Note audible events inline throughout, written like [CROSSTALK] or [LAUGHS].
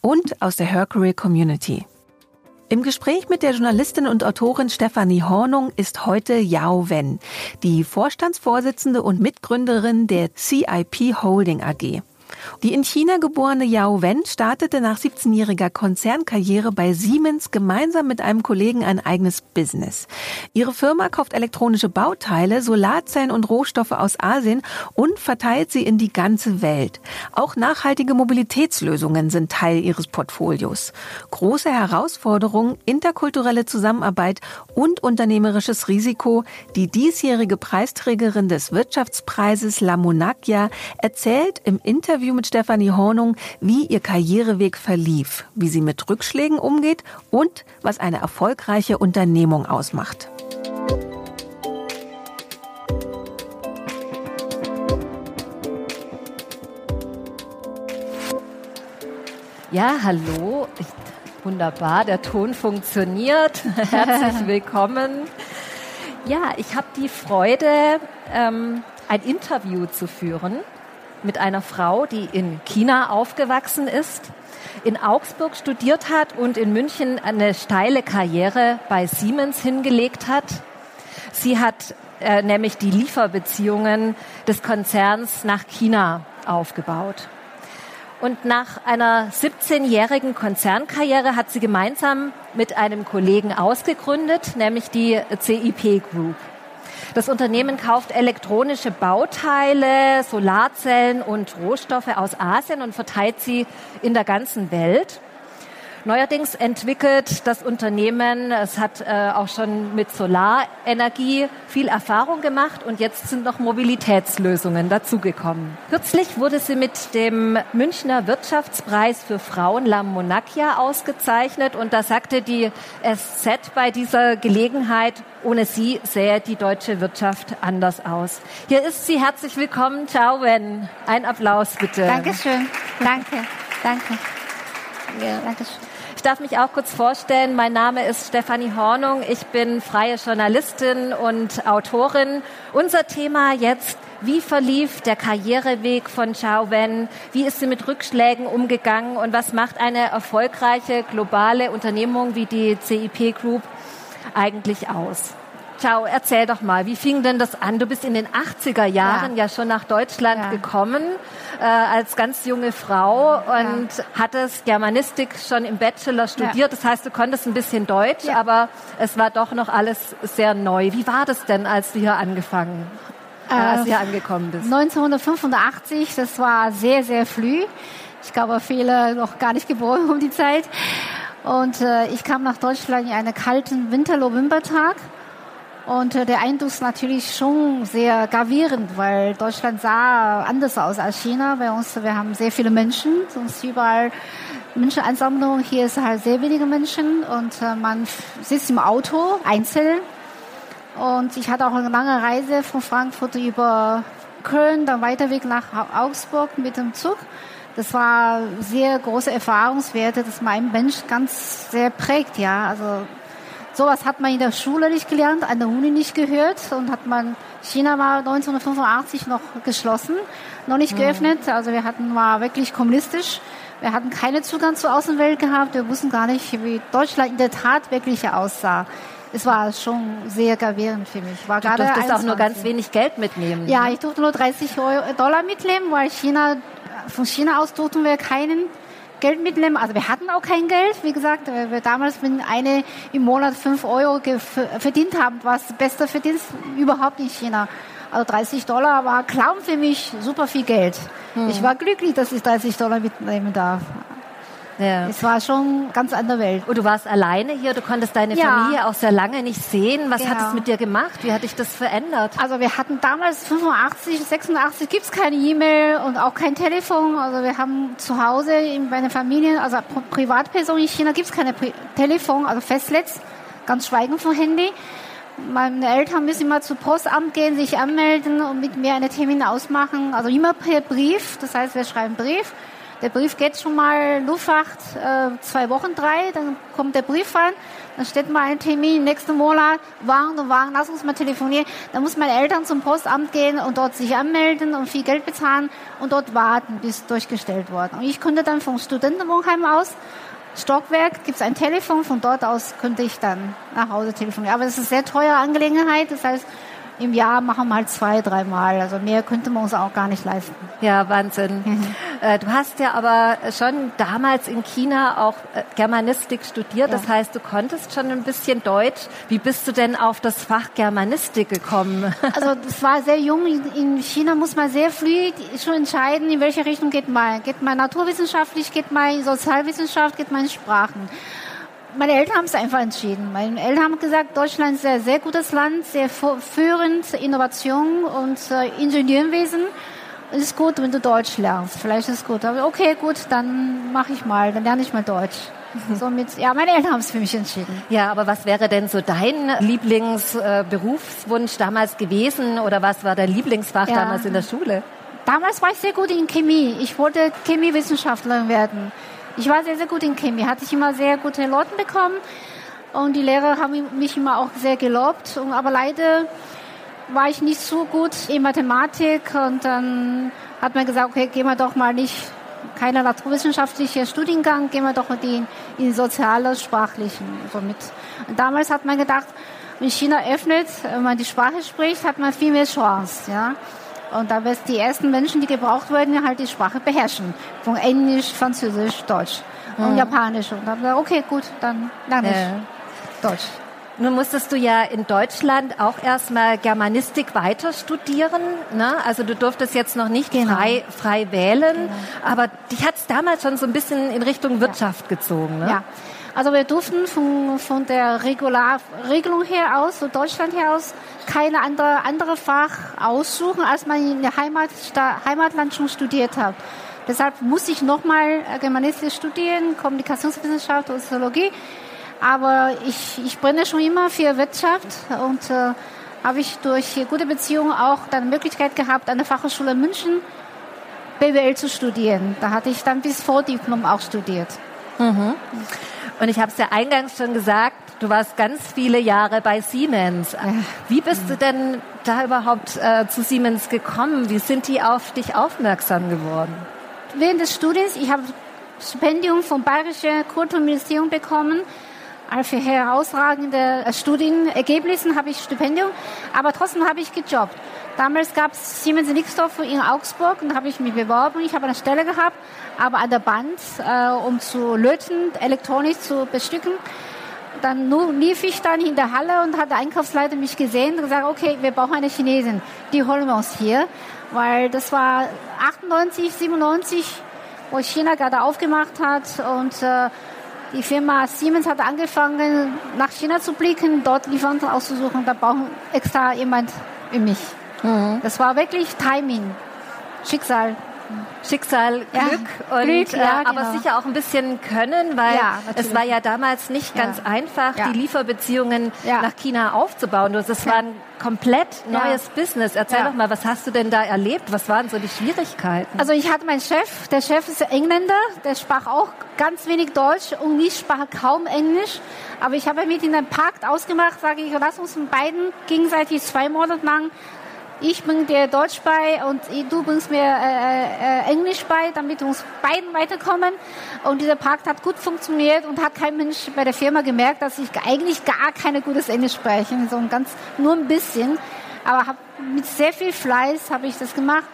und aus der Her Career Community. Im Gespräch mit der Journalistin und Autorin Stefanie Hornung ist heute Yao Wen, die Vorstandsvorsitzende und Mitgründerin der CIP Holding AG. Die in China geborene Yao Wen startete nach 17-jähriger Konzernkarriere bei Siemens gemeinsam mit einem Kollegen ein eigenes Business. Ihre Firma kauft elektronische Bauteile, Solarzellen und Rohstoffe aus Asien und verteilt sie in die ganze Welt. Auch nachhaltige Mobilitätslösungen sind Teil ihres Portfolios. Große Herausforderungen, interkulturelle Zusammenarbeit und unternehmerisches Risiko. Die diesjährige Preisträgerin des Wirtschaftspreises La Monacchia erzählt im Interview Interview mit Stefanie Hornung, wie ihr Karriereweg verlief, wie sie mit Rückschlägen umgeht und was eine erfolgreiche Unternehmung ausmacht. Ja, hallo. Wunderbar, der Ton funktioniert. Herzlich [LAUGHS] willkommen. Ja, ich habe die Freude, ähm, ein Interview zu führen mit einer Frau, die in China aufgewachsen ist, in Augsburg studiert hat und in München eine steile Karriere bei Siemens hingelegt hat. Sie hat äh, nämlich die Lieferbeziehungen des Konzerns nach China aufgebaut. Und nach einer 17-jährigen Konzernkarriere hat sie gemeinsam mit einem Kollegen ausgegründet, nämlich die CIP Group. Das Unternehmen kauft elektronische Bauteile, Solarzellen und Rohstoffe aus Asien und verteilt sie in der ganzen Welt. Neuerdings entwickelt das Unternehmen, es hat äh, auch schon mit Solarenergie viel Erfahrung gemacht und jetzt sind noch Mobilitätslösungen dazugekommen. Kürzlich wurde sie mit dem Münchner Wirtschaftspreis für Frauen La Monacchia ausgezeichnet und da sagte die SZ bei dieser Gelegenheit, ohne sie sähe die deutsche Wirtschaft anders aus. Hier ist sie. Herzlich willkommen. Ciao, Wen. Ein Applaus bitte. Dankeschön. Danke. Danke. Ja. Dankeschön. Ich darf mich auch kurz vorstellen. Mein Name ist Stefanie Hornung. Ich bin freie Journalistin und Autorin. Unser Thema jetzt wie verlief der Karriereweg von Chao Wen? Wie ist sie mit Rückschlägen umgegangen? Und was macht eine erfolgreiche globale Unternehmung wie die CIP Group eigentlich aus? Ciao, erzähl doch mal, wie fing denn das an? Du bist in den 80er Jahren ja, ja schon nach Deutschland ja. gekommen äh, als ganz junge Frau und ja. hattest Germanistik schon im Bachelor studiert. Das heißt, du konntest ein bisschen Deutsch, aber es war doch noch alles sehr neu. Wie war das denn, als du hier angefangen, äh, als du hier angekommen bist? 1985, das war sehr, sehr früh. Ich glaube, viele noch gar nicht geboren um die Zeit. Und äh, ich kam nach Deutschland in einen kalten Winter-Novembertag. Und äh, der Eindruck ist natürlich schon sehr gravierend, weil Deutschland sah anders aus als China. Bei uns, wir haben sehr viele Menschen, sonst überall Menschenansammlung. Hier ist halt sehr wenige Menschen und äh, man sitzt im Auto einzeln. Und ich hatte auch eine lange Reise von Frankfurt über Köln, dann weiter Weg nach Augsburg mit dem Zug. Das war sehr große Erfahrungswerte, das mein Mensch ganz sehr prägt, ja. Also Sowas hat man in der Schule nicht gelernt, an der Uni nicht gehört und hat man, China war 1985 noch geschlossen, noch nicht mhm. geöffnet, also wir hatten, war wirklich kommunistisch. Wir hatten keinen Zugang zur Außenwelt gehabt, wir wussten gar nicht, wie Deutschland in der Tat wirklich aussah es war schon sehr gravierend für mich. War du durftest auch nur ganz wenig Geld mitnehmen. Ja, ich durfte nur 30 Euro, Dollar mitnehmen, weil China, von China aus durften wir keinen Geld mitnehmen. Also wir hatten auch kein Geld. Wie gesagt, wir damals, wenn eine im Monat fünf Euro verdient haben, war es das beste Verdienst überhaupt in China. Also 30 Dollar war Clown für mich super viel Geld. Hm. Ich war glücklich, dass ich 30 Dollar mitnehmen darf. Ja. Es war schon ganz andere Welt. Und du warst alleine hier, du konntest deine ja. Familie auch sehr lange nicht sehen. Was genau. hat es mit dir gemacht? Wie hat dich das verändert? Also wir hatten damals 85, 86 gibt es keine E-Mail und auch kein Telefon. Also wir haben zu Hause bei einer Familie, also Privatperson in China gibt es keine Pri Telefon, also Festnetz, ganz schweigen vom Handy. Meine Eltern müssen immer zu Postamt gehen, sich anmelden und mit mir einen Termin ausmachen. Also immer per Brief. Das heißt, wir schreiben Brief. Der Brief geht schon mal Luftfahrt äh, zwei Wochen, drei. Dann kommt der Brief an. Dann steht mal ein Termin nächsten Monat. Wann und wann, lass uns mal telefonieren. Dann muss meine Eltern zum Postamt gehen und dort sich anmelden und viel Geld bezahlen und dort warten, bis durchgestellt wird. Und ich konnte dann vom Studentenwohnheim aus Stockwerk gibt es ein Telefon, von dort aus könnte ich dann nach Hause telefonieren. Aber es ist eine sehr teure Angelegenheit, das heißt, im Jahr machen wir halt zwei, dreimal. Also mehr könnte man uns auch gar nicht leisten. Ja, Wahnsinn. Äh, du hast ja aber schon damals in China auch äh, Germanistik studiert. Ja. Das heißt, du konntest schon ein bisschen Deutsch. Wie bist du denn auf das Fach Germanistik gekommen? [LAUGHS] Also das war sehr jung. In China muss man sehr früh schon entscheiden, in welche Richtung geht man. Geht man naturwissenschaftlich, geht man in Sozialwissenschaft, geht man in Sprachen meine Eltern haben es einfach entschieden. Meine Eltern haben gesagt, Deutschland ist ein sehr gutes Land, sehr führend, Innovation und äh, Ingenieurwesen. Es ist gut, wenn du Deutsch lernst. Vielleicht ist es gut. Aber okay, gut, dann mache ich mal, dann lerne ich mal Deutsch. [LAUGHS] Somit, ja, meine Eltern haben es für mich entschieden. Ja, aber was wäre denn so dein Lieblingsberufswunsch äh, damals gewesen oder was war dein Lieblingsfach ja. damals in der Schule? Damals war ich sehr gut in Chemie. Ich wollte Chemiewissenschaftlerin werden. Ich war sehr, sehr gut in Chemie, hatte ich immer sehr gute Noten bekommen und die Lehrer haben mich immer auch sehr gelobt. Aber leider war ich nicht so gut in Mathematik und dann hat man gesagt, okay, gehen wir doch mal nicht keiner naturwissenschaftliche Studiengang, gehen wir doch in den in soziale, sprachlichen. So mit. Und damals hat man gedacht, wenn China öffnet, wenn man die Sprache spricht, hat man viel mehr Chance. Ja? Und da wird die ersten Menschen, die gebraucht werden, halt die Sprache beherrschen. Von Englisch, Französisch, Deutsch und mhm. Japanisch. Und dann okay, gut, dann lerne ich ja. Deutsch. Nun musstest du ja in Deutschland auch erstmal Germanistik weiter studieren. Ne? Also du durftest jetzt noch nicht genau. frei, frei wählen, genau. aber dich hat es damals schon so ein bisschen in Richtung Wirtschaft ja. gezogen. Ne? Ja. Also wir durften von, von der Regular, Regelung her aus, von Deutschland her aus, keine andere, andere Fach aussuchen, als man in der Heimat, Heimatland schon studiert hat. Deshalb muss ich nochmal Germanistik studieren, Kommunikationswissenschaft und Soziologie. Aber ich, ich brenne schon immer für Wirtschaft und äh, habe ich durch gute Beziehungen auch dann die Möglichkeit gehabt, an der Fachhochschule München BWL zu studieren. Da hatte ich dann bis Vordiplom auch studiert. Mhm. Und ich habe es ja eingangs schon gesagt, du warst ganz viele Jahre bei Siemens. Wie bist du denn da überhaupt äh, zu Siemens gekommen? Wie sind die auf dich aufmerksam geworden? Während des Studiums, ich habe Stipendium vom Bayerischen Kulturministerium bekommen. Also für herausragende Studienergebnisse habe ich Stipendium, aber trotzdem habe ich gejobbt. Damals gab es Siemens Nixdorf in Augsburg und habe ich mich beworben. Ich habe eine Stelle gehabt, aber an der Band, äh, um zu löten, elektronisch zu bestücken. Dann lief ich dann in der Halle und hat der Einkaufsleiter mich gesehen und gesagt, okay, wir brauchen eine Chinesin, die holen wir uns hier. Weil das war 98, 97, wo China gerade aufgemacht hat und äh, die Firma Siemens hat angefangen, nach China zu blicken, dort Lieferanten auszusuchen. Da brauchen extra jemand wie mich. Mhm. Das war wirklich Timing, Schicksal. Schicksal, Glück ja, und Glück, ja, äh, aber genau. sicher auch ein bisschen Können, weil ja, es war ja damals nicht ganz einfach, die Lieferbeziehungen nach China aufzubauen. Das war ein komplett neues Business. Erzähl doch mal, was hast du denn da erlebt? Was waren so die Schwierigkeiten? Also ich hatte meinen Chef, der Chef ist Engländer, der sprach auch ganz wenig Deutsch und ich sprach kaum Englisch. Aber ich habe mit ihm einen Pakt ausgemacht, sage ich, lass uns beiden gegenseitig zwei Monate lang ich bringe dir Deutsch bei und du bringst mir äh, äh, Englisch bei, damit wir uns beiden weiterkommen. Und dieser Pakt hat gut funktioniert und hat kein Mensch bei der Firma gemerkt, dass ich eigentlich gar keine gutes Englisch spreche, so ein ganz nur ein bisschen. Aber hab, mit sehr viel Fleiß habe ich das gemacht.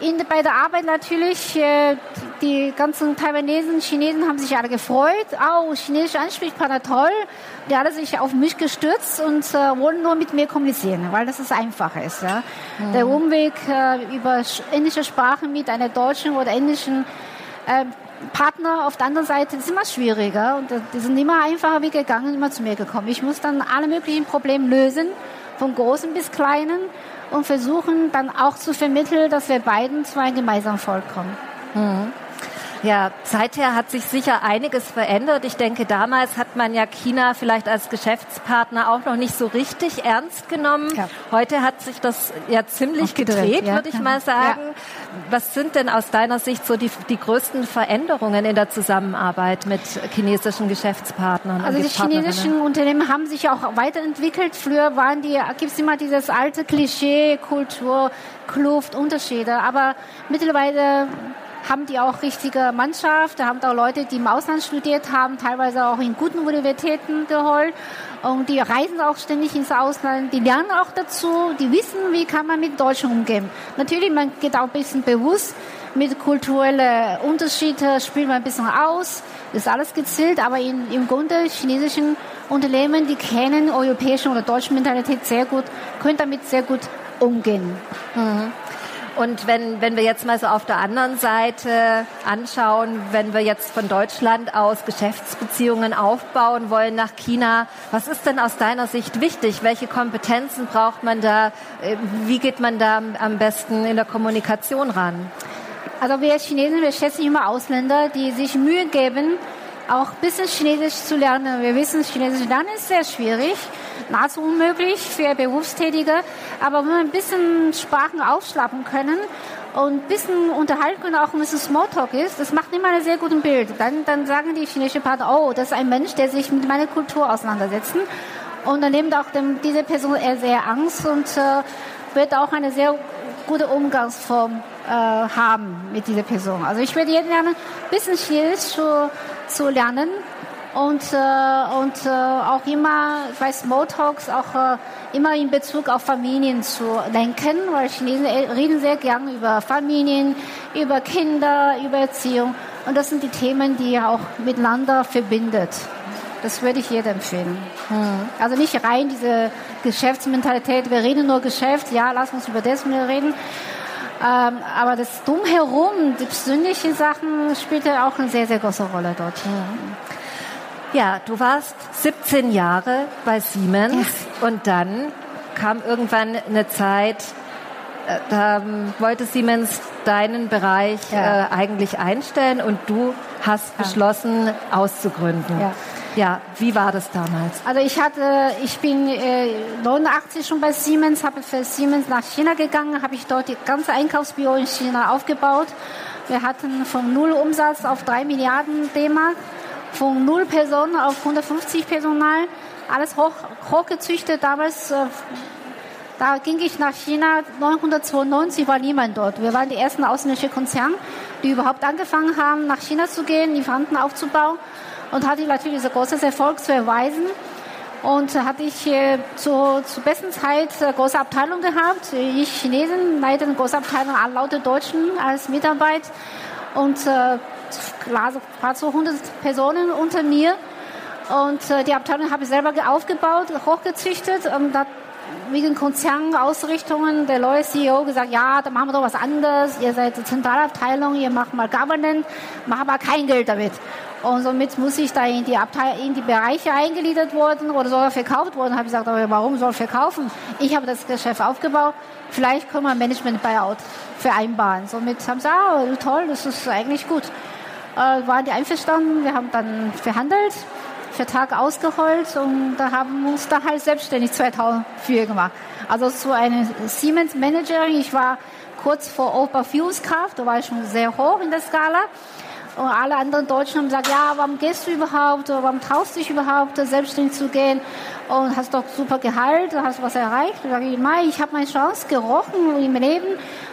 In, bei der Arbeit natürlich, äh, die ganzen Taiwanesen, Chinesen haben sich alle gefreut. Oh, chinesische Ansprechpartner, toll. Die haben sich auf mich gestürzt und äh, wollen nur mit mir kommunizieren, weil das ist einfach ist. Ja. Mhm. Der Umweg äh, über englische Sprache mit einer deutschen oder englischen äh, Partner auf der anderen Seite ist immer schwieriger und die sind immer einfacher wie gegangen, immer zu mir gekommen. Ich muss dann alle möglichen Probleme lösen, von großen bis kleinen und versuchen dann auch zu vermitteln, dass wir beiden zu einem gemeinsamen Volk kommen. Mhm. Ja, seither hat sich sicher einiges verändert. Ich denke, damals hat man ja China vielleicht als Geschäftspartner auch noch nicht so richtig ernst genommen. Ja. Heute hat sich das ja ziemlich gedreht, ja. würde ich mal sagen. Ja. Was sind denn aus deiner Sicht so die, die größten Veränderungen in der Zusammenarbeit mit chinesischen Geschäftspartnern? Also die chinesischen Unternehmen haben sich ja auch weiterentwickelt. Früher waren die, gibt es immer dieses alte Klischee, Kultur, Kluft, Unterschiede. Aber mittlerweile haben die auch richtige Mannschaft, da haben auch Leute, die im Ausland studiert haben, teilweise auch in guten Universitäten geholt. Und die reisen auch ständig ins Ausland, die lernen auch dazu, die wissen, wie kann man mit Deutschen umgehen. Natürlich, man geht auch ein bisschen bewusst mit kulturellen Unterschieden, spielt man ein bisschen aus, ist alles gezielt, aber in, im Grunde chinesischen Unternehmen, die kennen europäische oder deutsche Mentalität sehr gut, können damit sehr gut umgehen. Mhm. Und wenn, wenn wir jetzt mal so auf der anderen Seite anschauen, wenn wir jetzt von Deutschland aus Geschäftsbeziehungen aufbauen wollen nach China, was ist denn aus deiner Sicht wichtig? Welche Kompetenzen braucht man da? Äh, wie geht man da am besten in der Kommunikation ran? Also wir Chinesen, wir schätzen immer Ausländer, die sich Mühe geben, auch ein bisschen Chinesisch zu lernen. Wir wissen, Chinesisch lernen ist sehr schwierig nahezu unmöglich für Berufstätige. Aber wenn wir ein bisschen Sprachen aufschlappen können und ein bisschen unterhalten können, auch ein bisschen Smalltalk ist, das macht immer ein sehr gutes Bild. Dann, dann sagen die chinesischen Partner, oh, das ist ein Mensch, der sich mit meiner Kultur auseinandersetzt. Und dann nimmt auch dem, diese Person eher sehr Angst und äh, wird auch eine sehr gute Umgangsform äh, haben mit dieser Person. Also ich würde jeden lernen, ein bisschen Chinesisch zu, zu lernen und, äh, und äh, auch immer bei Smalltalks auch äh, immer in Bezug auf Familien zu denken, weil Chinesen reden sehr gern über Familien, über Kinder, über Erziehung und das sind die Themen, die auch miteinander verbindet. Das würde ich jedem empfehlen. Hm. Also nicht rein diese Geschäftsmentalität, wir reden nur Geschäft, ja, lass uns über das mehr reden. Ähm, aber das Drumherum, die persönlichen Sachen, spielt ja auch eine sehr, sehr große Rolle dort. Hm. Ja, du warst 17 Jahre bei Siemens ja. und dann kam irgendwann eine Zeit, äh, da wollte Siemens deinen Bereich ja. äh, eigentlich einstellen und du hast ja. beschlossen, auszugründen. Ja. Ja, wie war das damals? Also ich hatte, ich bin äh, 89 schon bei Siemens, habe für Siemens nach China gegangen, habe ich dort die ganze Einkaufsbüro in China aufgebaut. Wir hatten von null Umsatz auf drei Milliarden D-Mark von 0 Personen auf 150 Personal, alles hoch, hochgezüchtet. Damals, äh, da ging ich nach China, 1992 war niemand dort. Wir waren die ersten ausländischen Konzerne, die überhaupt angefangen haben, nach China zu gehen, Lieferanten aufzubauen und hatte natürlich so großes Erfolg zu erweisen. Und hatte ich äh, zu, zur besten Zeit eine große Abteilung gehabt. Ich Chinesen leite eine große Abteilung, alle laute Deutschen als Mitarbeit. Und äh, war so 100 Personen unter mir. Und äh, die Abteilung habe ich selber aufgebaut, hochgezüchtet. Und da wegen Konzernausrichtungen der neue CEO gesagt, ja, da machen wir doch was anderes. Ihr seid die Zentralabteilung, ihr macht mal Governance, macht aber kein Geld damit. Und somit muss ich da in die, Abteil in die Bereiche eingegliedert worden oder sogar verkauft worden. Habe ich gesagt, aber warum soll verkaufen? Ich habe das Geschäft aufgebaut. Vielleicht können wir Management-Buyout vereinbaren. Somit haben sie, ah, toll, das ist eigentlich gut äh, waren die einverstanden. Wir haben dann verhandelt, Vertrag ausgeholt und da haben wir uns da halt selbstständig 2004 gemacht. Also so eine Siemens Managerin. Ich war kurz vor Oberführungskraft, da war ich schon sehr hoch in der Skala. Und alle anderen Deutschen haben gesagt, ja, warum gehst du überhaupt? Warum traust du dich überhaupt, selbstständig zu gehen? Und hast doch super Gehalt, hast was erreicht. Sage ich, Mai, ich habe meine Chance gerochen im Leben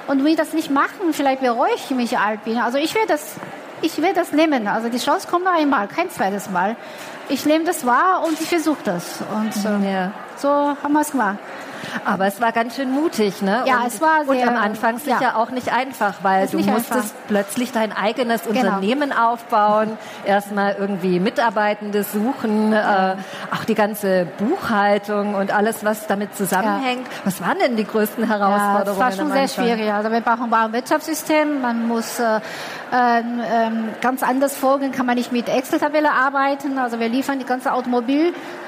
und will das nicht machen. Vielleicht bereue ich mich alt bin. Also ich will das ich will das nehmen. Also die Chance kommt nur einmal, kein zweites Mal. Ich nehme das wahr und ich versuche das. Und äh, ja. so haben wir es gemacht. Aber es war ganz schön mutig, ne? Ja, und, es war sehr, Und am Anfang sicher ja. auch nicht einfach, weil du musstest einfach. plötzlich dein eigenes genau. Unternehmen aufbauen, erstmal irgendwie Mitarbeitende suchen, ja. äh, auch die ganze Buchhaltung und alles, was damit zusammenhängt. Ja. Was waren denn die größten Herausforderungen? Ja, es war schon sehr schwierig. Also wir brauchen ein Wirtschaftssystem, man muss äh, ähm, ganz anders vorgehen, kann man nicht mit Excel-Tabelle arbeiten. Also wir liefern die ganze Automobil äh, äh,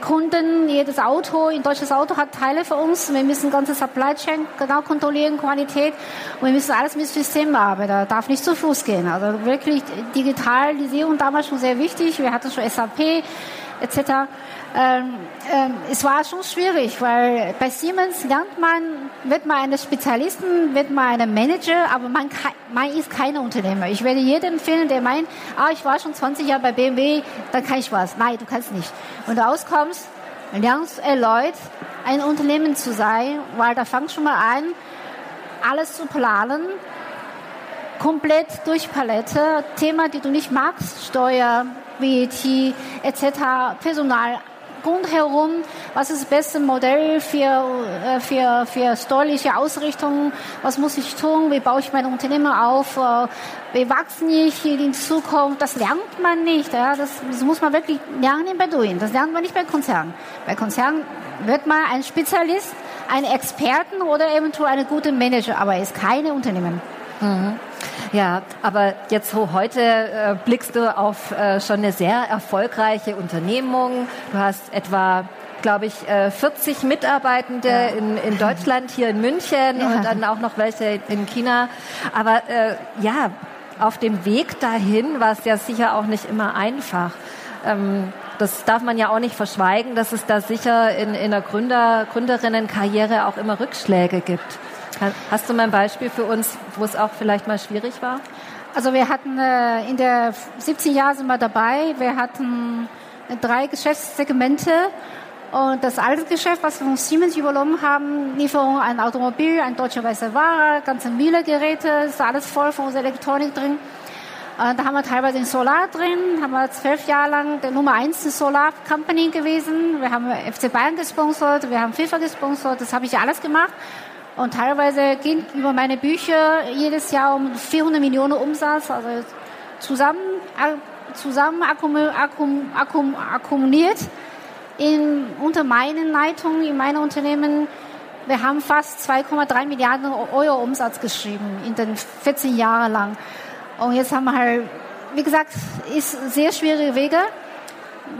Kunden, jedes Auto, ein deutsches Auto hat Teile für uns. Wir müssen ganze Supply Chain genau kontrollieren, Qualität. Und wir müssen alles mit System arbeiten. Da darf nicht zu Fuß gehen. Also wirklich Digitalisierung damals schon sehr wichtig. Wir hatten schon SAP etc. Ähm, ähm, es war schon schwierig, weil bei Siemens lernt man, wird man eine Spezialisten, wird man ein Manager, aber man, man ist kein Unternehmer. Ich werde jedem empfehlen, der meint, ah, ich war schon 20 Jahre bei BMW, dann kann ich was. Nein, du kannst nicht. Wenn du rauskommst, lernst erneut, ein Unternehmen zu sein, weil da fangst schon mal an, alles zu planen, komplett durch Palette, Thema, die du nicht magst, Steuer, VAT etc., Personal, rundherum, was ist das beste Modell für, äh, für, für steuerliche Ausrichtung, was muss ich tun, wie baue ich mein Unternehmen auf, äh, wie wachsen ich in Zukunft, das lernt man nicht, ja? das, das muss man wirklich lernen bei Doing, das lernt man nicht bei Konzernen. Bei Konzernen wird man ein Spezialist, ein Experten oder eventuell eine gute Manager, aber ist keine Unternehmen. Mhm. Ja, aber jetzt so heute äh, blickst du auf äh, schon eine sehr erfolgreiche Unternehmung. Du hast etwa glaube ich, äh, 40 Mitarbeitende ja. in, in Deutschland, hier in München ja. und dann auch noch welche in China. Aber äh, ja, auf dem Weg dahin war es ja sicher auch nicht immer einfach. Ähm, das darf man ja auch nicht verschweigen, dass es da sicher in, in der Gründer, Gründerinnenkarriere auch immer Rückschläge gibt. Hast du mal ein Beispiel für uns, wo es auch vielleicht mal schwierig war? Also wir hatten äh, in der 17 Jahre sind wir dabei. Wir hatten äh, drei Geschäftssegmente und das alte Geschäft, was wir von Siemens übernommen haben, Lieferung an Automobil, ein deutscher weißer Ware, ganze Miele-Geräte, ist alles voll von unserer Elektronik drin. Äh, da haben wir teilweise den Solar drin, haben wir zwölf Jahre lang der Nummer eins Solar Company gewesen. Wir haben FC Bayern gesponsert, wir haben FIFA gesponsert, das habe ich alles gemacht. Und teilweise gehen über meine Bücher jedes Jahr um 400 Millionen Umsatz, also zusammen, zusammen akkumuliert in, unter meinen Leitungen, in meinem Unternehmen. Wir haben fast 2,3 Milliarden Euro Umsatz geschrieben in den 14 Jahren lang. Und jetzt haben wir halt, wie gesagt, ist sehr schwierige Wege.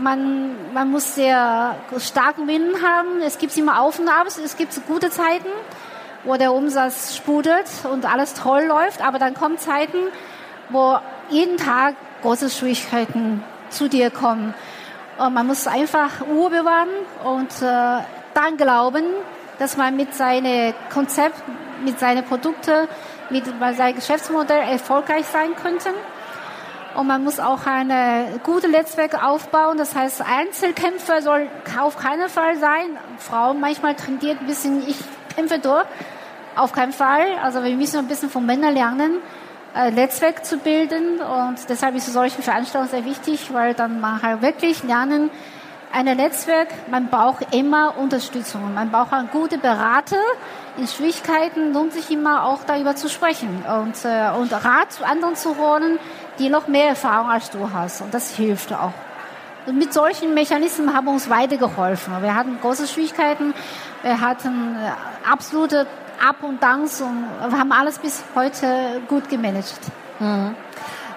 Man, man muss sehr starken Willen haben. Es gibt immer Auf und Abs, es gibt gute Zeiten wo der Umsatz sprudelt und alles toll läuft, aber dann kommen Zeiten, wo jeden Tag große Schwierigkeiten zu dir kommen. Und man muss einfach Ruhe bewahren und äh, dann glauben, dass man mit seinem Konzept, mit seinen Produkten, mit seinem Geschäftsmodell erfolgreich sein könnte. Und man muss auch ein gutes Netzwerk aufbauen. Das heißt, Einzelkämpfer soll auf keinen Fall sein. Frauen manchmal tendiert ein bisschen, ich kämpfe durch. Auf keinen Fall. Also wir müssen ein bisschen von Männern lernen, äh, Netzwerk zu bilden. Und deshalb ist solche Veranstaltungen sehr wichtig, weil dann man halt wirklich lernen, ein Netzwerk, man braucht immer Unterstützung. Man braucht einen guten Berater. In Schwierigkeiten lohnt sich immer auch darüber zu sprechen und, äh, und Rat zu anderen zu holen, die noch mehr Erfahrung als du hast. Und das hilft auch. Und mit solchen Mechanismen haben wir uns weitergeholfen. Wir hatten große Schwierigkeiten. Wir hatten äh, absolute Up und Downs und haben alles bis heute gut gemanagt. Mhm.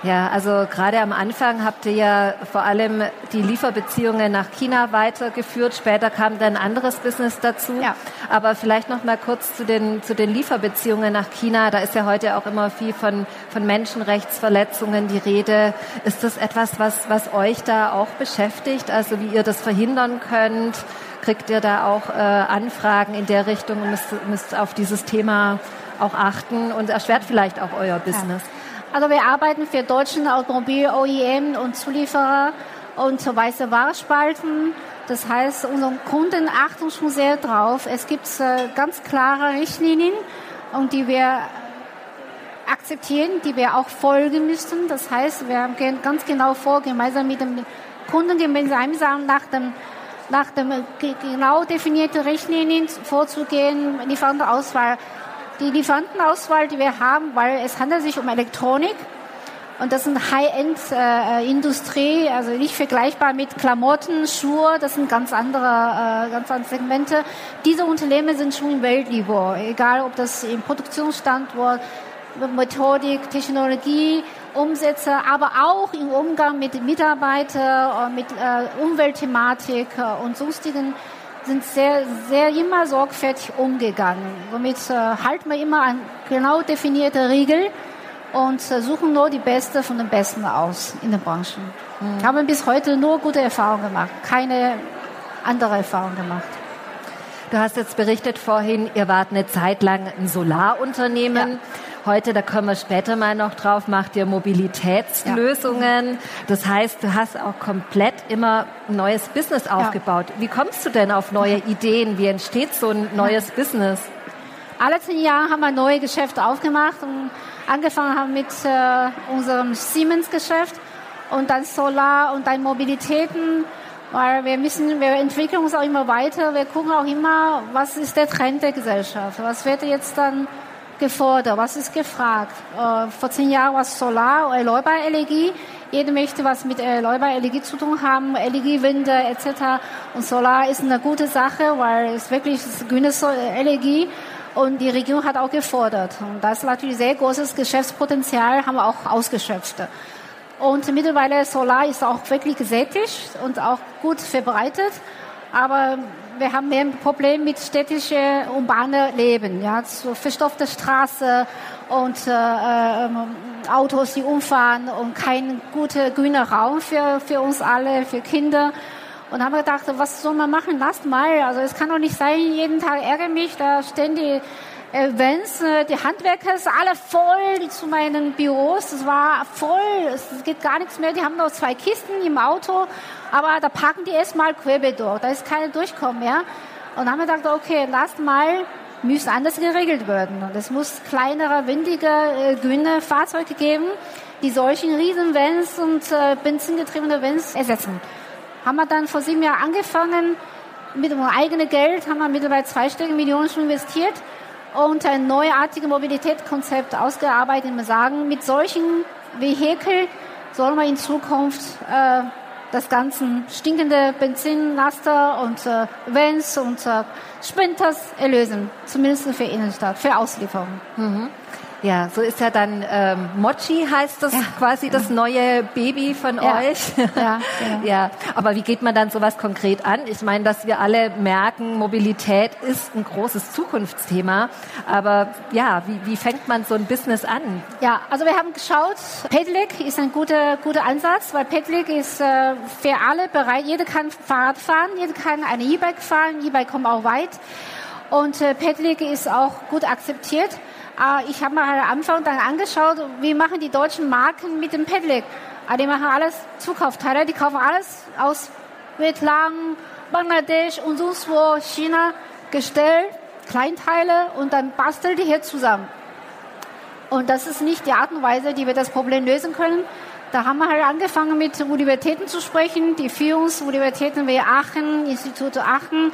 Ja, also gerade am Anfang habt ihr ja vor allem die Lieferbeziehungen nach China weitergeführt. Später kam dann ein anderes Business dazu. Ja. Aber vielleicht noch mal kurz zu den, zu den Lieferbeziehungen nach China. Da ist ja heute auch immer viel von, von Menschenrechtsverletzungen die Rede. Ist das etwas, was, was euch da auch beschäftigt? Also wie ihr das verhindern könnt? Kriegt ihr da auch äh, Anfragen in der Richtung und müsst, müsst auf dieses Thema auch achten und erschwert vielleicht auch euer Business? Ja. Also wir arbeiten für deutschen Automobil-OEM und Zulieferer und so weiße Warspalten. Das heißt, unsere Kunden achten schon sehr drauf. Es gibt äh, ganz klare Richtlinien, um die wir akzeptieren, die wir auch folgen müssen. Das heißt, wir haben ganz genau vor, gemeinsam mit dem Kunden gemeinsam nach dem nach dem genau definierten Richtlinien vorzugehen, Lieferantenauswahl. Die Lieferantenauswahl, die wir haben, weil es handelt sich um Elektronik und das sind High-End-Industrie, äh, also nicht vergleichbar mit Klamotten, Schuhe, das sind ganz andere, äh, ganz andere Segmente. Diese Unternehmen sind schon im Weltniveau, egal ob das im Produktionsstandort, Methodik, Technologie, Umsätze, aber auch im Umgang mit Mitarbeitern, mit äh, Umweltthematik äh, und sonstigen sind sehr, sehr immer sorgfältig umgegangen. Somit äh, halten wir immer an genau definierte Regeln und äh, suchen nur die Beste von den Besten aus in den Branchen. Mhm. Haben bis heute nur gute Erfahrungen gemacht, keine andere Erfahrung gemacht. Du hast jetzt berichtet vorhin, ihr wart eine Zeit lang ein Solarunternehmen. Ja. Heute, da kommen wir später mal noch drauf, macht ihr Mobilitätslösungen. Ja. Das heißt, du hast auch komplett immer ein neues Business aufgebaut. Ja. Wie kommst du denn auf neue Ideen? Wie entsteht so ein neues Business? Alle zehn Jahre haben wir neue Geschäfte aufgemacht und angefangen haben mit äh, unserem Siemens-Geschäft und dann Solar und dann Mobilitäten weil wir müssen, wir entwickeln uns auch immer weiter. Wir gucken auch immer, was ist der Trend der Gesellschaft? Was wird jetzt dann gefordert? Was ist gefragt? Äh, vor zehn Jahren war es Solar, erneuerbare Energie. Jeder möchte was mit erneuerbarer Energie zu tun haben, Energiewende etc. Und Solar ist eine gute Sache, weil es wirklich grüne Energie und die Regierung hat auch gefordert. Und das ist natürlich sehr großes Geschäftspotenzial, haben wir auch ausgeschöpft. Und mittlerweile Solar ist auch wirklich gesättigt und auch gut verbreitet. Aber wir haben mehr ein Problem mit städtische urbane Leben, ja, so verstopfte Straße und äh, äh, Autos, die umfahren und kein guter grüner Raum für, für uns alle, für Kinder. Und haben wir gedacht, was soll man machen? Lasst mal. Also es kann doch nicht sein, jeden Tag ärgere mich, da stehen die Events, äh, die Handwerker sind alle voll zu meinen Büros. Es war voll, es geht gar nichts mehr. Die haben noch zwei Kisten im Auto, aber da packen die erstmal querbeet durch. Da ist keine Durchkommen mehr. Und dann haben wir gedacht, okay, lasst mal, müsste anders geregelt werden. Und es muss kleinere, windige, äh, grüne Fahrzeuge geben, die solchen riesen Vans und äh, benzingetriebene Vans ersetzen. Haben wir dann vor sieben Jahren angefangen, mit unserem eigenen Geld haben wir mittlerweile zweistellige Millionen schon investiert und ein neuartiges Mobilitätskonzept ausgearbeitet. Wir sagen, mit solchen Vehikeln sollen wir in Zukunft äh, das ganze stinkende Benzinlaster und äh, Vans und äh, Sprinters erlösen, zumindest für Innenstadt, für Auslieferung. Mhm. Ja, so ist ja dann ähm, Mochi heißt das ja, quasi ja. das neue Baby von ja. euch. Ja, genau. [LAUGHS] ja. Aber wie geht man dann sowas konkret an? Ich meine, dass wir alle merken, Mobilität ist ein großes Zukunftsthema. Aber ja, wie, wie fängt man so ein Business an? Ja, also wir haben geschaut, Pedelec ist ein guter, guter Ansatz, weil Pedelec ist äh, für alle bereit. Jeder kann Fahrrad fahren, jeder kann eine E-Bike fahren. E-Bike kommt auch weit. Und äh, Pedelec ist auch gut akzeptiert. Ah, ich habe mir halt am Anfang dann angeschaut, wie machen die deutschen Marken mit dem Pedelec. Ah, die machen alles Zukaufteile, die kaufen alles aus Vietnam, Bangladesch und sonst wo, China gestellt, Kleinteile und dann basteln die hier zusammen. Und das ist nicht die Art und Weise, die wir das Problem lösen können. Da haben wir halt angefangen mit Universitäten zu sprechen, die Führungsuniversitäten wie Aachen, Institute Aachen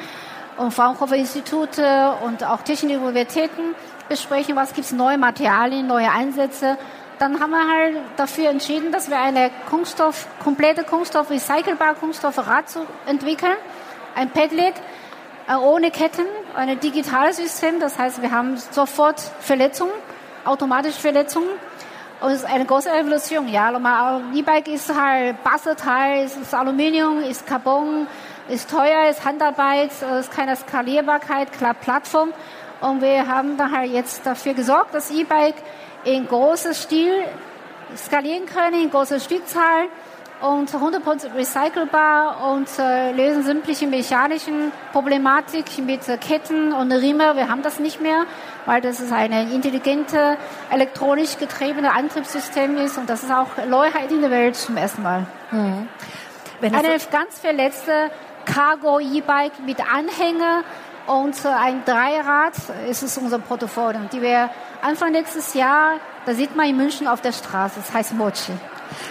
und Fraunhofer Institute und auch technische Universitäten besprechen, was gibt es neue Materialien, neue Einsätze. Dann haben wir halt dafür entschieden, dass wir eine Kunststoff, komplette Kunststoff, recycelbare Kunststoffrad zu entwickeln. Ein Pedelec äh, ohne Ketten, ein digitales System. Das heißt, wir haben sofort Verletzungen, automatische Verletzungen. Und es ist eine große Evolution. Ja, E-Bike ist halt Bastelteil, ist Aluminium, ist Carbon, ist teuer, ist Handarbeit, ist keine Skalierbarkeit, klar Plattform. Und wir haben daher jetzt dafür gesorgt, dass E-Bike in großer Stil skalieren können, in großer Stückzahl und 100% recycelbar und äh, lösen sämtliche mechanischen Problematik mit äh, Ketten und Riemen. Wir haben das nicht mehr, weil das ist ein intelligente, elektronisch getriebene Antriebssystem ist und das ist auch Neuheit in der Welt zum ersten Mal. Mhm. Eine ganz verletzte Cargo E-Bike mit Anhänger und ein Dreirad ist es unser Portfolio, die wir Anfang nächstes Jahr, da sieht man in München auf der Straße, das heißt Mochi.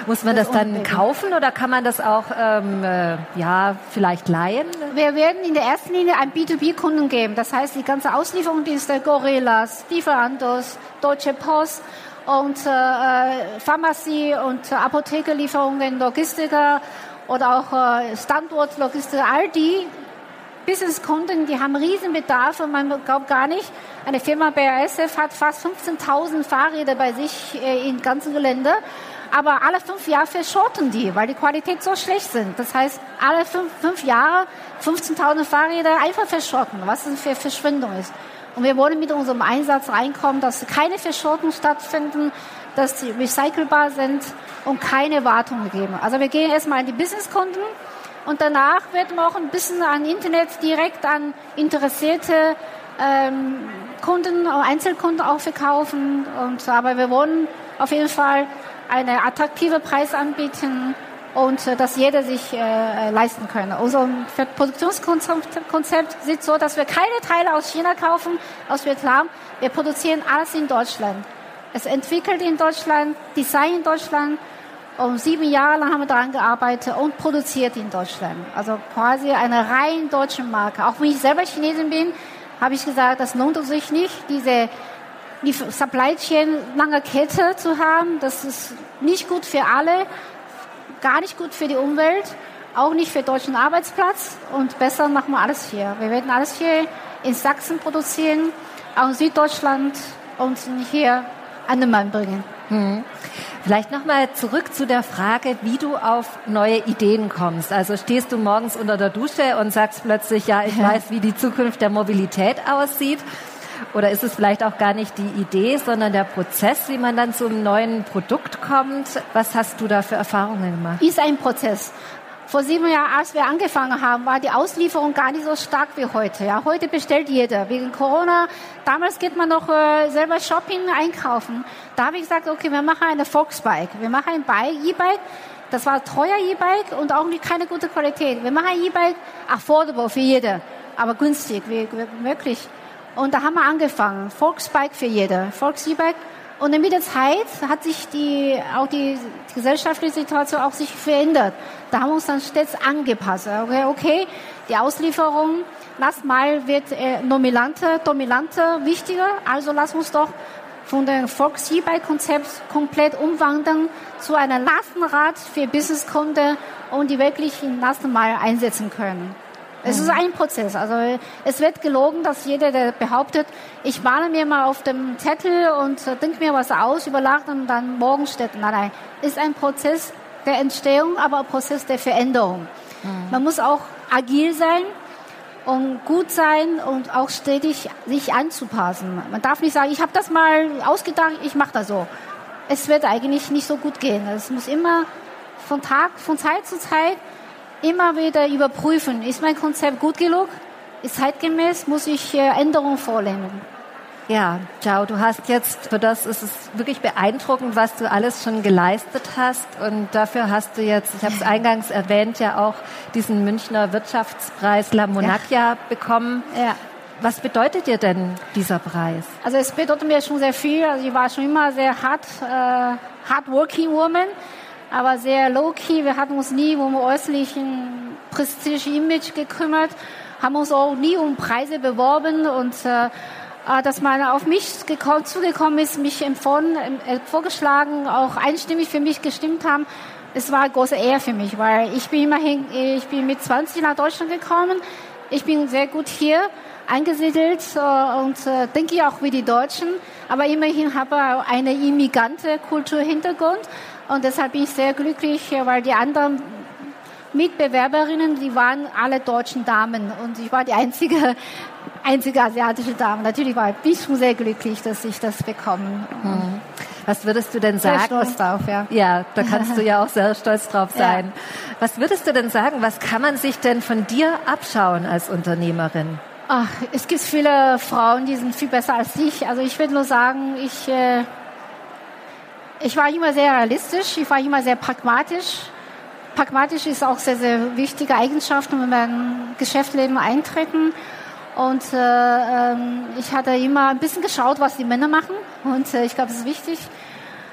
Muss man das, das dann kaufen oder kann man das auch ähm, äh, ja vielleicht leihen? Wir werden in der ersten Linie ein B2B-Kunden geben. Das heißt, die ganze Auslieferungsdienste Gorillas, Lieferandos, Deutsche Post und äh, äh Pharmazie und Apothekerlieferungen, Logistiker oder auch äh, Standortlogistiker, all die Businesskunden, die haben Riesenbedarf und man glaubt gar nicht, eine Firma BASF hat fast 15.000 Fahrräder bei sich äh, im ganzen Gelände. Aber alle fünf Jahre verschrotten die, weil die Qualität so schlecht sind. Das heißt, alle fünf, fünf Jahre 15.000 Fahrräder einfach verschrotten, was das für Verschwendung ist. Und wir wollen mit unserem Einsatz reinkommen, dass keine Verschrottung stattfinden, dass sie recycelbar sind und keine Wartung geben. Also wir gehen erstmal an die Businesskunden und danach werden wir auch ein bisschen an Internet direkt an interessierte ähm, Kunden, Einzelkunden auch verkaufen. Und, aber wir wollen auf jeden Fall einen attraktiven Preis anbieten und äh, dass jeder sich äh, leisten kann. Unser Produktionskonzept sieht so, dass wir keine Teile aus China kaufen, aus Vietnam. Wir produzieren alles in Deutschland. Es entwickelt in Deutschland, Design in Deutschland und sieben Jahre lang haben wir daran gearbeitet und produziert in Deutschland. Also quasi eine rein deutsche Marke. Auch wenn ich selber Chinesin bin, habe ich gesagt, das lohnt sich nicht, diese die Supply Chain lange Kette zu haben. Das ist nicht gut für alle, gar nicht gut für die Umwelt, auch nicht für deutschen Arbeitsplatz. Und besser machen wir alles hier. Wir werden alles hier in Sachsen produzieren, auch in Süddeutschland und hier an den Mann bringen. Hm. Vielleicht nochmal zurück zu der Frage, wie du auf neue Ideen kommst. Also stehst du morgens unter der Dusche und sagst plötzlich, ja, ich weiß, wie die Zukunft der Mobilität aussieht. Oder ist es vielleicht auch gar nicht die Idee, sondern der Prozess, wie man dann zum neuen Produkt kommt? Was hast du da für Erfahrungen gemacht? Ist ein Prozess. Vor sieben Jahren, als wir angefangen haben, war die Auslieferung gar nicht so stark wie heute. Ja, heute bestellt jeder. Wegen Corona, damals geht man noch äh, selber Shopping einkaufen. Da habe ich gesagt, okay, wir machen eine Volksbike. Wir machen ein Bike, E-Bike. Das war teuer E-Bike und auch keine gute Qualität. Wir machen ein E-Bike affordable für jeder, aber günstig, wie, wie möglich. Und da haben wir angefangen. Volksbike für jeder. Volks-E-Bike und mit der Zeit hat sich die, auch die gesellschaftliche Situation auch sich verändert. Da haben wir uns dann stets angepasst. Okay, okay die Auslieferung, lass mal wird äh, dominanter, dominanter, wichtiger. Also lass uns doch von dem Fox E-Bike-Konzept komplett umwandeln zu einer Lastenrad für Businesskunden und die wirklich in Lastenmal einsetzen können. Es ist ein Prozess. Also es wird gelogen, dass jeder, der behauptet, ich male mir mal auf dem Zettel und äh, denke mir was aus über Nacht und dann morgen steht. Nein, nein. Ist ein Prozess der Entstehung, aber ein Prozess der Veränderung. Mhm. Man muss auch agil sein und gut sein und auch stetig sich anzupassen. Man darf nicht sagen, ich habe das mal ausgedacht, ich mache das so. Es wird eigentlich nicht so gut gehen. Es muss immer von Tag, von Zeit zu Zeit immer wieder überprüfen, ist mein Konzept gut genug, ist zeitgemäß, muss ich äh, Änderungen vornehmen. Ja, Ciao, du hast jetzt, für das ist es wirklich beeindruckend, was du alles schon geleistet hast. Und dafür hast du jetzt, ich habe es eingangs erwähnt, ja auch diesen Münchner Wirtschaftspreis La Monacchia ja. bekommen. Ja. Was bedeutet dir denn dieser Preis? Also es bedeutet mir schon sehr viel. Also ich war schon immer sehr hart, äh, hardworking woman aber sehr low-key. Wir hatten uns nie um äußerlichen Prestige-Image gekümmert, haben uns auch nie um Preise beworben und äh, äh dass man auf mich gekommen, zugekommen ist, mich empfohlen, äh, vorgeschlagen, auch einstimmig für mich gestimmt haben. Es war eine große Ehre für mich, weil ich bin immerhin, ich bin mit 20 nach Deutschland gekommen. Ich bin sehr gut hier eingesiedelt äh, und äh, denke auch wie die Deutschen. Aber immerhin habe ich eine immigrante Kulturhintergrund und deshalb bin ich sehr glücklich, weil die anderen Mitbewerberinnen, die waren alle deutschen Damen und ich war die einzige, [LAUGHS] einzige asiatische Dame. Natürlich war ich schon sehr glücklich, dass ich das bekomme. Hm. Was würdest du denn sagen? Sehr stolz drauf, ja. Ja, da kannst du ja auch sehr stolz drauf [LAUGHS] sein. Ja. Was würdest du denn sagen? Was kann man sich denn von dir abschauen als Unternehmerin? Ach, es gibt viele Frauen, die sind viel besser als ich. Also ich würde nur sagen, ich äh, ich war immer sehr realistisch, ich war immer sehr pragmatisch. Pragmatisch ist auch sehr, sehr wichtige Eigenschaft, wenn wir in Geschäftsleben eintreten. Und äh, ähm, ich hatte immer ein bisschen geschaut, was die Männer machen. Und äh, ich glaube, es ist wichtig.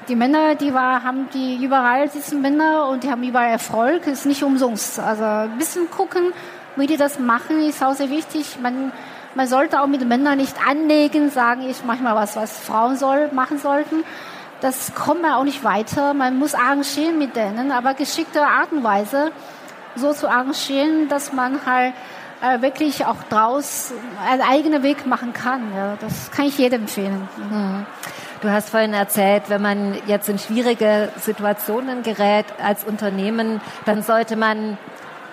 die Männer, die war, haben die überall sitzen Männer und die haben überall Erfolg, ist nicht umsonst. Also ein bisschen gucken, wie die das machen, ist auch sehr wichtig. Man, man sollte auch mit Männern nicht anlegen, sagen, ich mache mal was, was Frauen soll, machen sollten. Das kommt man auch nicht weiter. Man muss arrangieren mit denen, aber geschickte Art und Weise so zu arrangieren, dass man halt äh, wirklich auch draus einen eigenen Weg machen kann. Ja. Das kann ich jedem empfehlen. Mhm. Du hast vorhin erzählt, wenn man jetzt in schwierige Situationen gerät als Unternehmen, dann sollte man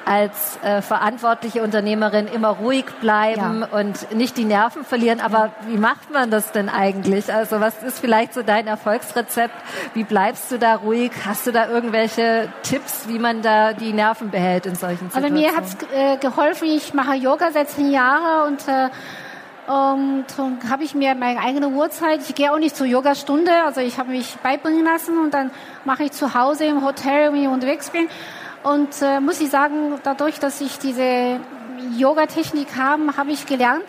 als äh, verantwortliche Unternehmerin immer ruhig bleiben ja. und nicht die Nerven verlieren. Aber wie macht man das denn eigentlich? Also was ist vielleicht so dein Erfolgsrezept? Wie bleibst du da ruhig? Hast du da irgendwelche Tipps, wie man da die Nerven behält in solchen Situationen? Also mir hat's äh, geholfen. Ich mache Yoga seit zehn Jahren und äh, und, und habe ich mir meine eigene Uhrzeit. Ich gehe auch nicht zur Yogastunde, also ich habe mich beibringen lassen und dann mache ich zu Hause im Hotel, wenn ich unterwegs bin. Und äh, muss ich sagen, dadurch, dass ich diese Yoga-Technik habe, habe ich gelernt,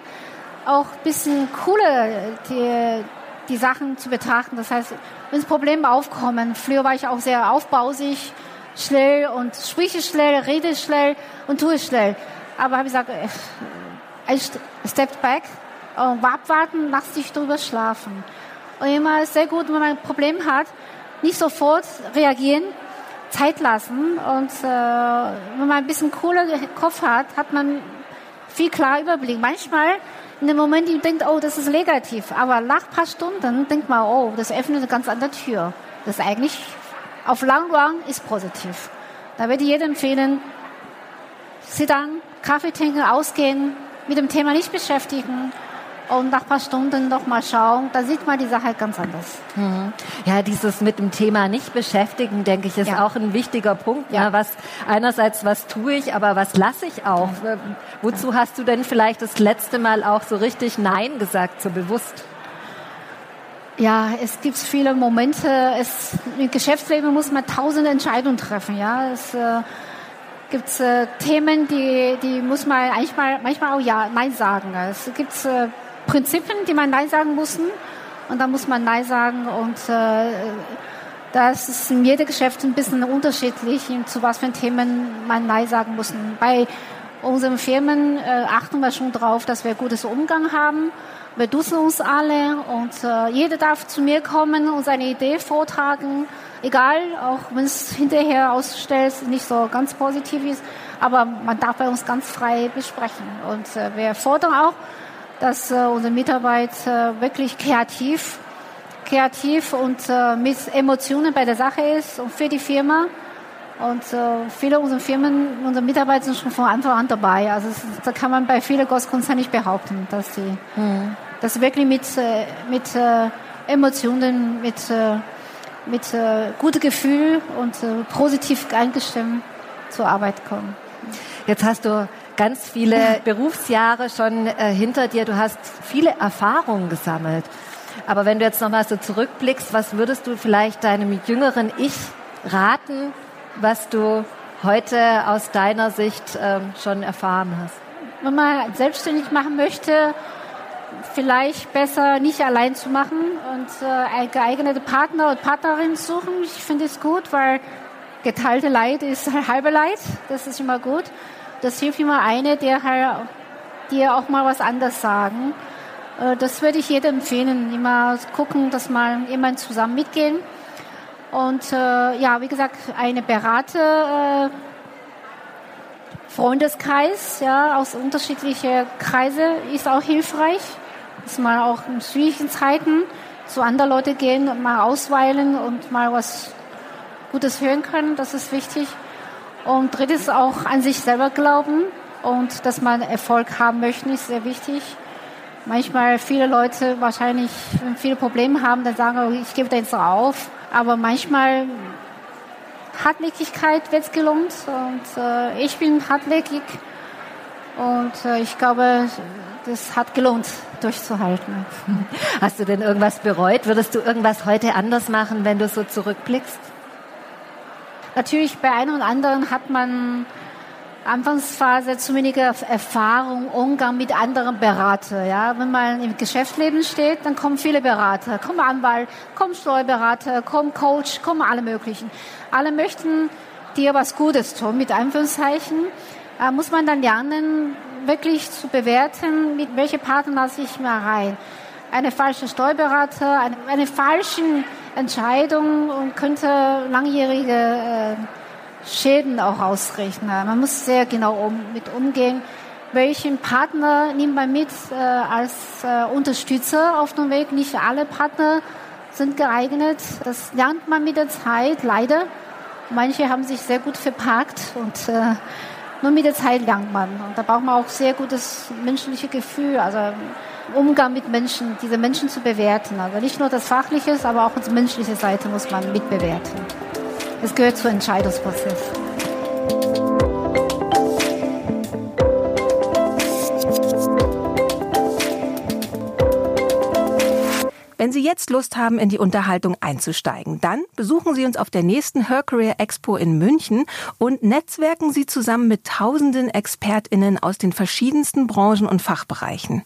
auch ein bisschen cooler die, die Sachen zu betrachten. Das heißt, wenn Probleme aufkommen, früher war ich auch sehr aufbausig, schnell und spreche schnell, rede schnell und tue schnell. Aber habe ich gesagt, äh, ich step back, abwarten, lass dich drüber schlafen. Und immer sehr gut, wenn man ein Problem hat, nicht sofort reagieren, Zeit lassen. Und äh, wenn man ein bisschen cooler Kopf hat, hat man viel klar Überblick. Manchmal in dem Moment, ich denkt, oh, das ist negativ. Aber nach ein paar Stunden denkt man, oh, das öffnet eine ganz andere Tür. Das ist eigentlich auf Long Run ist positiv. Da würde ich jedem empfehlen, sit down, Kaffee trinken, ausgehen, mit dem Thema nicht beschäftigen und nach ein paar Stunden noch mal schauen, da sieht man die Sache halt ganz anders. Mhm. Ja, dieses mit dem Thema nicht beschäftigen, denke ich, ist ja. auch ein wichtiger Punkt. Ja. ja. was einerseits was tue ich, aber was lasse ich auch? Ja. Wozu hast du denn vielleicht das letzte Mal auch so richtig Nein gesagt, so bewusst? Ja, es gibt viele Momente. Es, Im Geschäftsleben muss man tausende Entscheidungen treffen. Ja, es äh, gibt äh, Themen, die, die muss man manchmal, manchmal auch ja Nein sagen. Es gibt äh, Prinzipien, die man Nein sagen muss. Und da muss man Nein sagen. Und äh, das ist in jedem Geschäft ein bisschen unterschiedlich, zu was für Themen man Nein sagen muss. Bei unseren Firmen äh, achten wir schon darauf, dass wir gutes Umgang haben. Wir duzen uns alle und äh, jeder darf zu mir kommen und seine Idee vortragen. Egal, auch wenn es hinterher ausstellt, nicht so ganz positiv ist, aber man darf bei uns ganz frei besprechen. Und äh, wir fordern auch, dass äh, unsere Mitarbeiter wirklich kreativ, kreativ und äh, mit Emotionen bei der Sache ist und für die Firma. Und äh, viele unserer Firmen, unsere Mitarbeiter sind schon von Anfang an dabei. Also da kann man bei vielen Großkonzernen nicht behaupten, dass sie mhm. das wirklich mit, äh, mit äh, Emotionen, mit, äh, mit äh, gutem Gefühl und äh, positiv eingestimmt zur Arbeit kommen. Jetzt hast du ganz viele Berufsjahre schon äh, hinter dir. Du hast viele Erfahrungen gesammelt. Aber wenn du jetzt nochmal so zurückblickst, was würdest du vielleicht deinem jüngeren Ich raten, was du heute aus deiner Sicht äh, schon erfahren hast? Wenn man selbstständig machen möchte, vielleicht besser nicht allein zu machen und äh, geeignete Partner und Partnerin suchen. Ich finde es gut, weil geteilte Leid ist [LAUGHS] halbe Leid. Das ist immer gut das hilft immer eine, der halt dir auch mal was anderes sagen. Äh, das würde ich jedem empfehlen, immer gucken, dass man immer zusammen mitgehen. Und äh, ja, wie gesagt, eine Berater, äh, Freundeskreis, ja, aus unterschiedlichen Kreise ist auch hilfreich. Dass man auch in schwierigen Zeiten zu anderen Leuten gehen mal ausweilen und mal was Gutes hören können. Das ist wichtig. Und drittens auch an sich selber glauben und dass man Erfolg haben möchte, ist sehr wichtig. Manchmal viele Leute wahrscheinlich, wenn viele Probleme haben, dann sagen, oh, ich gebe da jetzt auf. Aber manchmal Hartnäckigkeit wird gelohnt und äh, ich bin hartnäckig und äh, ich glaube, das hat gelohnt, durchzuhalten. [LAUGHS] Hast du denn irgendwas bereut? Würdest du irgendwas heute anders machen, wenn du so zurückblickst? Natürlich bei einem und anderen hat man Anfangsphase zu weniger Erfahrung, Umgang mit anderen Beratern. Ja, wenn man im Geschäftsleben steht, dann kommen viele Berater, kommen Anwalt, kommen Steuerberater, kommen Coach, kommen alle möglichen. Alle möchten dir was Gutes tun, mit Anführungszeichen. Da muss man dann lernen, wirklich zu bewerten, mit welche Partner lasse ich mir rein. Eine falsche Steuerberater, eine, eine falsche Entscheidung und könnte langjährige äh, Schäden auch ausrechnen. Man muss sehr genau um, mit umgehen. Welchen Partner nimmt man mit äh, als äh, Unterstützer auf dem Weg? Nicht alle Partner sind geeignet. Das lernt man mit der Zeit, leider. Manche haben sich sehr gut verpackt und äh, nur mit der Zeit lernt man. Und da braucht man auch sehr gutes menschliches Gefühl, also Umgang mit Menschen, diese Menschen zu bewerten. Also nicht nur das Fachliche, aber auch die menschliche Seite muss man mitbewerten. Es gehört zum Entscheidungsprozess. Wenn Sie jetzt Lust haben, in die Unterhaltung einzusteigen, dann besuchen Sie uns auf der nächsten Her Career Expo in München und netzwerken Sie zusammen mit tausenden ExpertInnen aus den verschiedensten Branchen und Fachbereichen.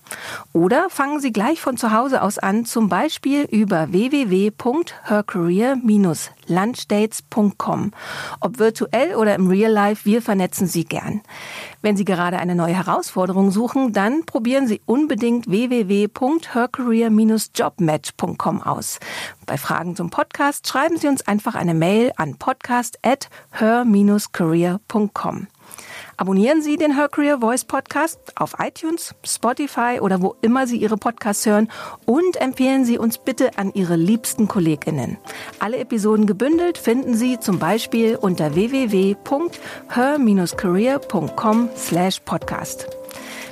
Oder fangen Sie gleich von zu Hause aus an, zum Beispiel über www.hercareer-lunchdates.com. Ob virtuell oder im Real Life, wir vernetzen Sie gern. Wenn Sie gerade eine neue Herausforderung suchen, dann probieren Sie unbedingt www.hercareer-jobmatch.com aus. Bei Fragen zum Podcast schreiben Sie uns einfach eine Mail an podcast@her-career.com. Abonnieren Sie den Her Career Voice Podcast auf iTunes, Spotify oder wo immer Sie Ihre Podcasts hören und empfehlen Sie uns bitte an Ihre liebsten KollegInnen. Alle Episoden gebündelt finden Sie zum Beispiel unter www.her-career.com slash podcast.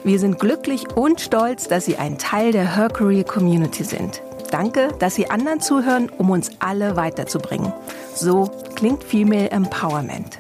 Wir sind glücklich und stolz, dass Sie ein Teil der Her Career Community sind. Danke, dass Sie anderen zuhören, um uns alle weiterzubringen. So klingt Female Empowerment.